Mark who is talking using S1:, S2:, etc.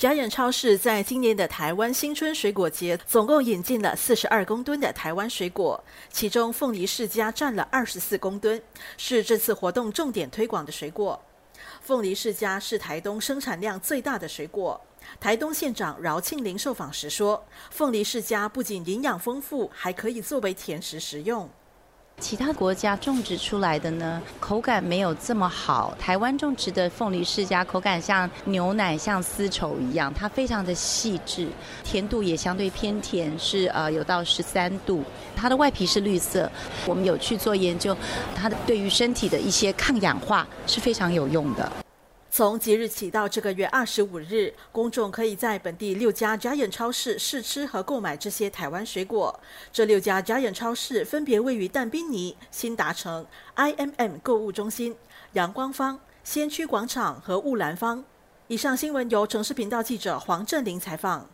S1: 家燕超市在今年的台湾新春水果节，总共引进了四十二公吨的台湾水果，其中凤梨世家占了二十四公吨，是这次活动重点推广的水果。凤梨世家是台东生产量最大的水果。台东县长饶庆林受访时说，凤梨世家不仅营养丰富，还可以作为甜食食用。
S2: 其他国家种植出来的呢，口感没有这么好。台湾种植的凤梨世家口感像牛奶，像丝绸一样，它非常的细致，甜度也相对偏甜，是呃有到十三度。它的外皮是绿色，我们有去做研究，它的对于身体的一些抗氧化是非常有用的。
S1: 从即日起到这个月二十五日，公众可以在本地六家家眼超市试吃和购买这些台湾水果。这六家家眼超市分别位于淡滨尼、新达城、IMM 购物中心、阳光坊、先驱广场和雾兰坊。以上新闻由城市频道记者黄振林采访。